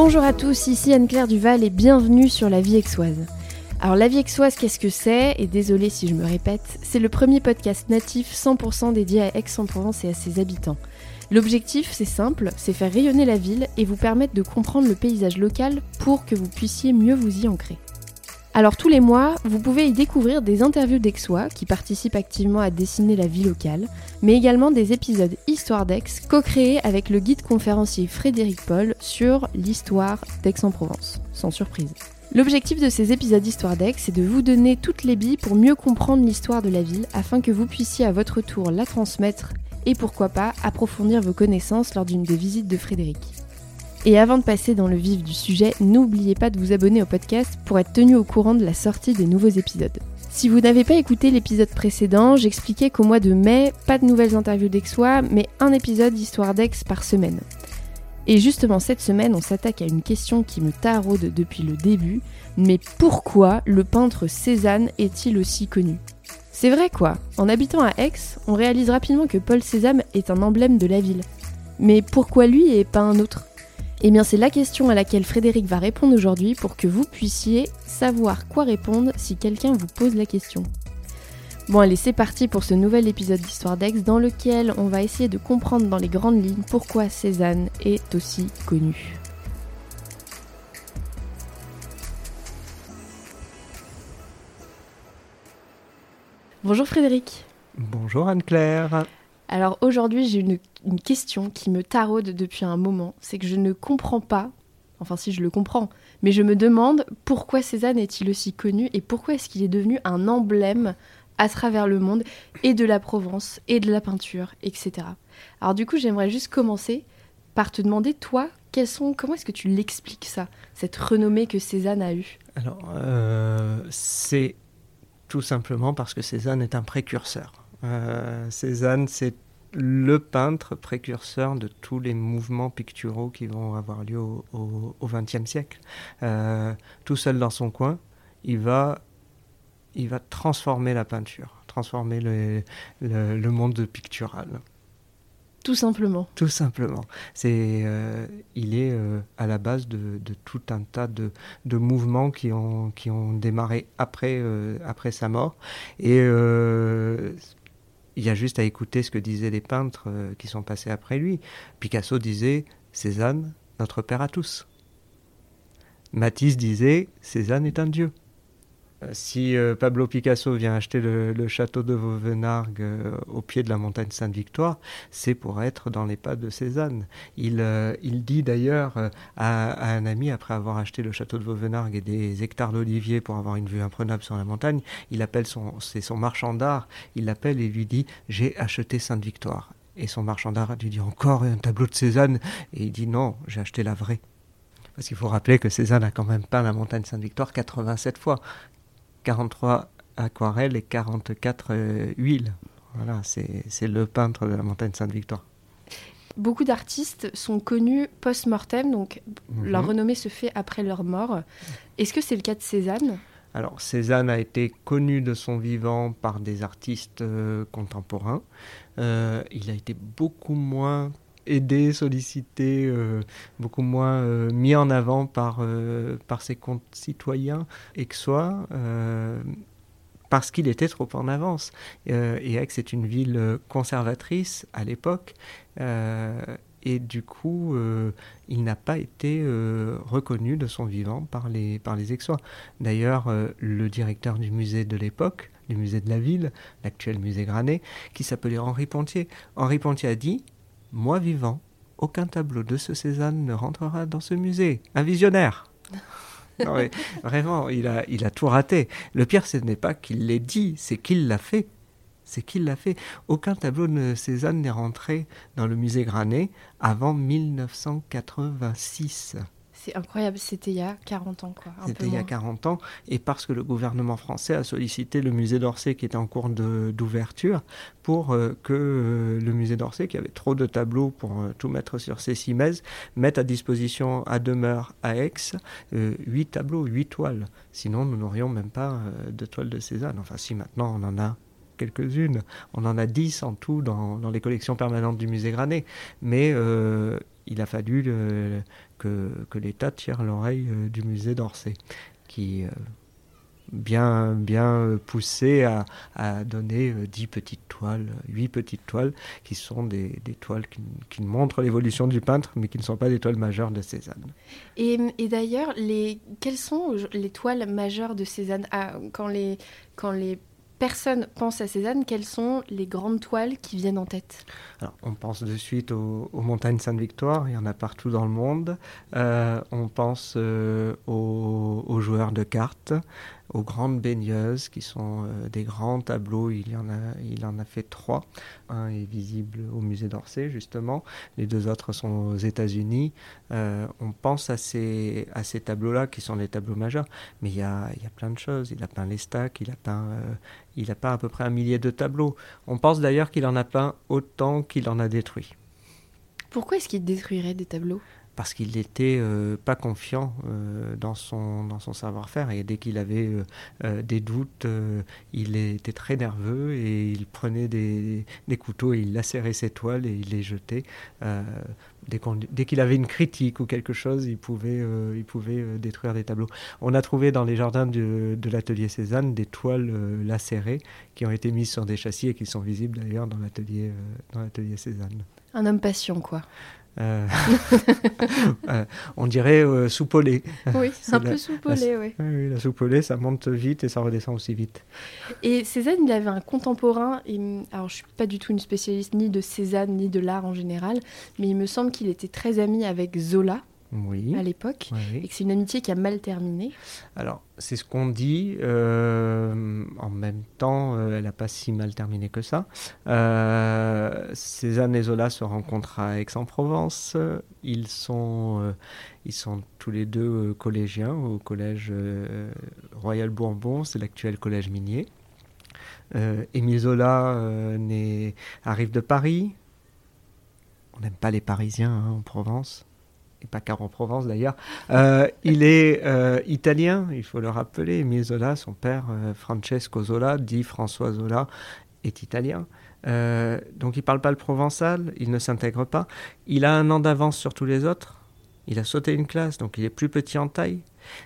Bonjour à tous, ici Anne-Claire Duval et bienvenue sur La Vie Aixoise. Alors La Vie Aixoise, qu'est-ce que c'est? Et désolé si je me répète, c'est le premier podcast natif 100% dédié à Aix-en-Provence et à ses habitants. L'objectif, c'est simple, c'est faire rayonner la ville et vous permettre de comprendre le paysage local pour que vous puissiez mieux vous y ancrer. Alors tous les mois, vous pouvez y découvrir des interviews d'Aixois qui participent activement à dessiner la vie locale, mais également des épisodes Histoire d'Aix co-créés avec le guide conférencier Frédéric Paul sur l'histoire d'Aix-en-Provence, sans surprise. L'objectif de ces épisodes Histoire d'Aix, c'est de vous donner toutes les billes pour mieux comprendre l'histoire de la ville afin que vous puissiez à votre tour la transmettre et pourquoi pas approfondir vos connaissances lors d'une des visites de Frédéric. Et avant de passer dans le vif du sujet, n'oubliez pas de vous abonner au podcast pour être tenu au courant de la sortie des nouveaux épisodes. Si vous n'avez pas écouté l'épisode précédent, j'expliquais qu'au mois de mai, pas de nouvelles interviews d'Aixois, mais un épisode d'Histoire d'Aix par semaine. Et justement, cette semaine, on s'attaque à une question qui me taraude depuis le début, mais pourquoi le peintre Cézanne est-il aussi connu? C'est vrai quoi, en habitant à Aix, on réalise rapidement que Paul Cézanne est un emblème de la ville. Mais pourquoi lui et pas un autre? Eh bien, c'est la question à laquelle Frédéric va répondre aujourd'hui pour que vous puissiez savoir quoi répondre si quelqu'un vous pose la question. Bon, allez, c'est parti pour ce nouvel épisode d'Histoire d'Aix dans lequel on va essayer de comprendre dans les grandes lignes pourquoi Cézanne est aussi connu. Bonjour Frédéric. Bonjour Anne-Claire. Alors aujourd'hui, j'ai une, question qui me taraude depuis un moment. C'est que je ne comprends pas, enfin si je le comprends, mais je me demande pourquoi Cézanne est-il aussi connu et pourquoi est-ce qu'il est devenu un emblème à travers le monde et de la Provence et de la peinture, etc. Alors du coup, j'aimerais juste commencer par te demander, toi, sont, comment est-ce que tu l'expliques ça, cette renommée que Cézanne a eue? Alors, euh, c'est tout simplement parce que Cézanne est un précurseur. Euh, Cézanne, c'est le peintre précurseur de tous les mouvements picturaux qui vont avoir lieu au XXe siècle. Euh, tout seul dans son coin, il va, il va transformer la peinture, transformer le, le, monde pictural. Tout simplement. Tout simplement. C'est, euh, il est à la base de, de, tout un tas de, de, mouvements qui ont, qui ont démarré après, après sa mort. Et il y a juste à écouter ce que disaient les peintres euh, qui sont passés après lui. Picasso disait Cézanne, notre père à tous. Matisse disait Cézanne est un dieu. Euh, si euh, Pablo Picasso vient acheter le, château de Vauvenargues euh, au pied de la montagne Sainte-Victoire, c'est pour être dans les pas de Cézanne. Il, il dit d'ailleurs à, un ami, après avoir acheté le château de Vauvenargues et des hectares d'oliviers pour avoir une vue imprenable sur la montagne, il appelle son, c'est son marchand d'art, il l'appelle et lui dit J'ai acheté Sainte-Victoire. Et son marchand d'art lui dit Encore un tableau de Cézanne? Et il dit Non, j'ai acheté la vraie. Parce qu'il faut rappeler que Cézanne a quand même peint la montagne Sainte-Victoire 87 fois. 43 aquarelles et 44 euh, huiles. Voilà, c'est le peintre de la montagne Sainte-Victoire. Beaucoup d'artistes sont connus post-mortem, donc leur mhm. renommée se fait après leur mort. Est-ce que c'est le cas de Cézanne? Alors Cézanne a été connu de son vivant par des artistes euh, contemporains. Euh, il a été beaucoup moins aidé, sollicité, euh, beaucoup moins euh, mis en avant par, euh, par ses concitoyens et que parce qu'il était trop en avance. et Aix est une ville conservatrice à l'époque. et du coup, il n'a pas été reconnu de son vivant par les, par les Aixois. D'ailleurs, le directeur du musée de l'époque, du musée de la ville, l'actuel musée Granet, qui s'appelait Henri Pontier. Henri Pontier a dit moi vivant, aucun tableau de ce Cézanne ne rentrera dans ce musée. Un visionnaire Vraiment, il a, il a tout raté. Le pire, ce n'est pas qu'il l'ait dit, c'est qu'il l'a fait. C'est qu'il l'a fait. Aucun tableau de Cézanne n'est rentré dans le musée Granet avant 1986. C'est incroyable, c'était il y a 40 ans. quoi. C'était il y a 40 ans, et parce que le gouvernement français a sollicité le musée d'Orsay qui était en cours d'ouverture pour euh, que euh, le musée d'Orsay, qui avait trop de tableaux pour euh, tout mettre sur ses cimaises, mette à disposition à demeure à Aix 8 tableaux, 8 toiles. Sinon, nous n'aurions même pas de toiles de Cézanne. Enfin, si maintenant on en a quelques-unes. On en a 10 en tout dans, dans, les collections permanentes du musée Granet. Mais il a fallu que, que l'État tire l'oreille du musée d'Orsay, qui bien, bien poussé à, à donner 10 petites toiles, 8 petites toiles, qui sont des, toiles qui, montrent l'évolution du peintre, mais qui ne sont pas des toiles majeures de Cézanne. Et, et d'ailleurs, les, quelles sont les toiles majeures de Cézanne? Ah, quand, les, quand les personne pense à Cézanne, quelles sont les grandes toiles qui viennent en tête Alors, On pense de suite aux, montagnes Sainte-Victoire, il y en a partout dans le monde. Euh, on pense euh, aux, aux, joueurs de cartes, aux grandes baigneuses qui sont euh, des grands tableaux. Il, y en a, il en a fait trois. Un est visible au musée d'Orsay, justement. Les deux autres sont aux États-Unis. Euh, on pense à ces, à ces tableaux-là qui sont les tableaux majeurs. Mais il y a, il y a plein de choses. Il a peint les stacks, il a peint, euh, il a peint à peu près un millier de tableaux. On pense d'ailleurs qu'il en a peint autant qu'il en a détruit. Pourquoi est-ce qu'il détruirait des tableaux? Parce qu'il n'était euh, pas confiant euh, dans son, dans son savoir-faire. Et dès qu'il avait euh, des doutes, il était très nerveux et il prenait des, des, couteaux et il lacérait ses toiles et il les jetait. dès, qu'il avait une critique ou quelque chose, il pouvait, il pouvait détruire des tableaux. On a trouvé dans les jardins de, de l'atelier Cézanne des toiles lacérées qui ont été mises sur des châssis et qui sont visibles d'ailleurs dans l'atelier Cézanne. Un homme patient, quoi. Euh, euh, on dirait euh, soupolé. Oui, c'est un peu soupolé, oui. Oui, la soupolée, ça monte vite et ça redescend aussi vite. Et Cézanne, il avait un contemporain, et, alors je suis pas du tout une spécialiste ni de Cézanne ni de l'art en général, mais il me semble qu'il était très ami avec Zola oui. à l'époque, et que c'est une amitié qui a mal terminé. Alors, c'est ce qu'on dit. Euh, en même temps, euh, elle n'a pas si mal terminé que ça. Euh, Cézanne et Zola se rencontrent à Aix-en-Provence. Ils sont, ils sont tous les deux collégiens au collège Royal Bourbon, c'est l'actuel collège minier. Émile Zola arrive de Paris. On n'aime pas les Parisiens hein, en Provence et pas qu'en Provence d'ailleurs. Euh, il est euh, italien, il faut le rappeler. Emile Zola, son père euh, Francesco Zola, dit François Zola, est italien. donc il parle pas le provençal, il ne s'intègre pas. Il a un an d'avance sur tous les autres. Il a sauté une classe, donc il est plus petit en taille.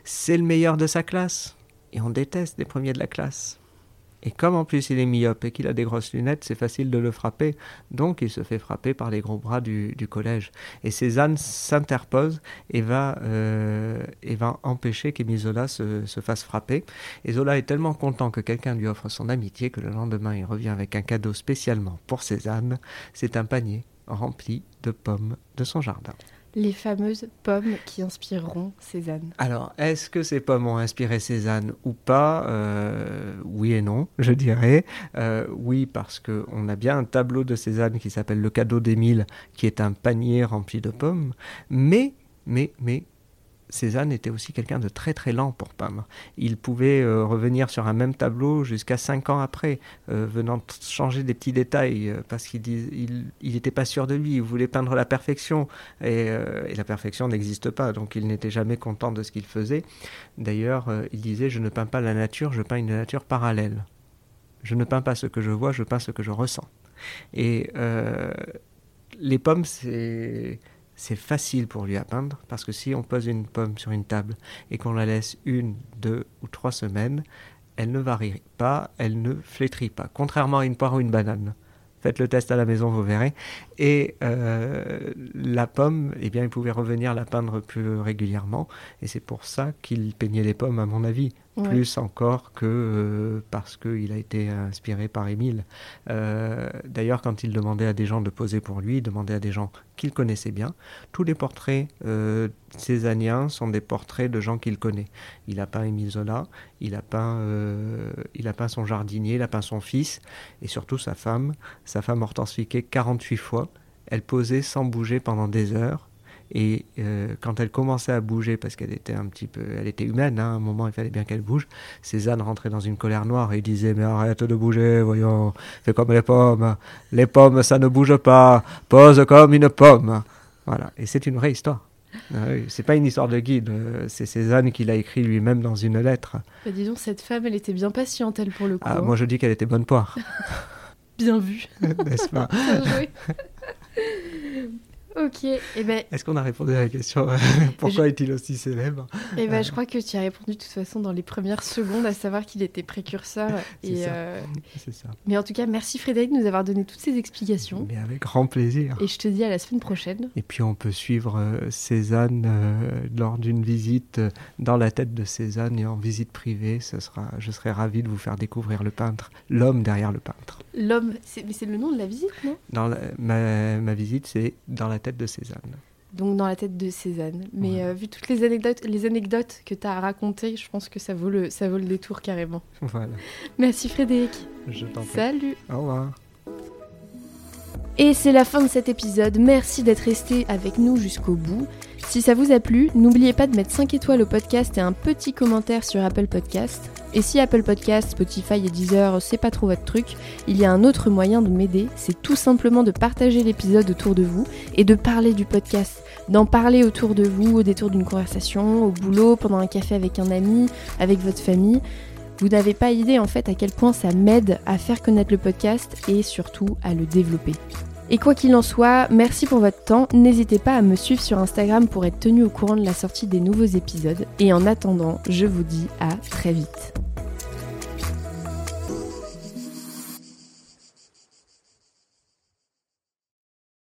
C'est le meilleur de sa classe. Et on déteste les premiers de la classe. Et comme en plus il est myope et qu'il a des grosses lunettes, c'est facile de le frapper. Donc il se fait frapper par les gros bras du, collège. Et Cézanne s'interpose et, va, euh, et va empêcher qu'Émile Zola se, se, fasse frapper. Et Zola est tellement content que quelqu'un lui offre son amitié que le lendemain il revient avec un cadeau spécialement pour Cézanne. C'est un panier rempli de pommes de son jardin les fameuses pommes qui inspireront Cézanne. Alors, est-ce que ces pommes ont inspiré Cézanne ou pas? Euh, Oui et non, je dirais. Euh, oui, parce qu'on a bien un tableau de Cézanne qui s'appelle Le cadeau d'Émile, qui est un panier rempli de pommes. Mais, mais, mais, Cézanne était aussi quelqu'un de très très lent pour peindre. Il pouvait euh, revenir sur un même tableau jusqu'à cinq ans après, euh, venant changer des petits détails, euh, parce qu'il n'était pas sûr de lui, il voulait peindre la perfection, et, et la perfection n'existe pas, donc il n'était jamais content de ce qu'il faisait. D'ailleurs, il disait, je ne peins pas la nature, je peins une nature parallèle. Je ne peins pas ce que je vois, je peins ce que je ressens. Et les pommes, c'est c'est facile pour lui à peindre parce que si on pose une pomme sur une table et qu'on la laisse une, deux ou trois semaines, elle ne varie pas, elle ne flétrit pas, contrairement à une poire ou une banane. Faites le test à la maison, vous verrez. Et euh, la pomme, eh bien, il pouvait revenir la peindre plus régulièrement. Et c'est pour ça qu'il peignait les pommes, à mon avis plus encore que euh, parce qu'il a été inspiré par Émile. Euh, d'ailleurs, quand il demandait à des gens de poser pour lui, il demandait à des gens qu'il connaissait bien. Tous les portraits euh, césaniens sont des portraits de gens qu'il connaît. Il a peint Émile Zola, il a peint, il a peint son jardinier, il a peint son fils, et surtout sa femme. Sa femme Hortense Fiquet, 48 fois. Elle posait sans bouger pendant des heures et euh, quand elle commençait à bouger, parce qu'elle était un petit peu, elle était humaine, hein, à un moment il fallait bien qu'elle bouge, Cézanne rentrait dans une colère noire et disait mais arrête de bouger, voyons, fais comme les pommes, les pommes ça ne bouge pas, pose comme une pomme. Voilà, et c'est une vraie histoire. Ah c'est pas une histoire de guide, euh, c'est Cézanne qui l'a écrit lui-même dans une lettre. Bah, disons, cette femme, elle était bien patiente, elle, pour le coup. Ah, moi, je dis qu'elle était bonne poire. bien vue. N'est-ce pas? Ok, et eh ben... Est-ce qu'on a répondu à la question? Euh, pourquoi est-il aussi célèbre? Et eh ben, je crois que tu as répondu de toute façon dans les premières secondes, à savoir qu'il était précurseur. et, euh, C'est ça. Mais en tout cas, merci Frédéric de nous avoir donné toutes ces explications. Mais avec grand plaisir. Et je te dis à la semaine prochaine. Et puis on peut suivre euh, Cézanne lors d'une visite dans la tête de Cézanne et en visite privée. Ce sera, je serai ravi de vous faire découvrir le peintre, l'homme derrière le peintre. L'homme, mais c'est le nom de la visite, non? Dans ma, ma visite, c'est dans la tête de Cézanne. Donc dans la tête de Cézanne. Mais euh, vu toutes les anecdotes, les anecdotes que tu as racontées, je pense que ça vaut, le, ça vaut le détour carrément. Voilà. Merci Frédéric. Je t'en prie. Salut. Au revoir. Et c'est la fin de cet épisode. Merci d'être resté avec nous jusqu'au bout. Si ça vous a plu, n'oubliez pas de mettre 5 étoiles au podcast et un petit commentaire sur Apple Podcast. Et si Apple Podcast, Spotify et Deezer, c'est pas trop votre truc, il y a un autre moyen de m'aider, c'est tout simplement de partager l'épisode autour de vous et de parler du podcast, d'en parler autour de vous au détour d'une conversation, au boulot, pendant un café avec un ami, avec votre famille. Vous n'avez pas idée en fait à quel point ça m'aide à faire connaître le podcast et surtout à le développer. Et quoi qu'il en soit, merci pour votre temps. N'hésitez pas à me suivre sur Instagram pour être tenu au courant de la sortie des nouveaux épisodes. Et en attendant, je vous dis à très vite.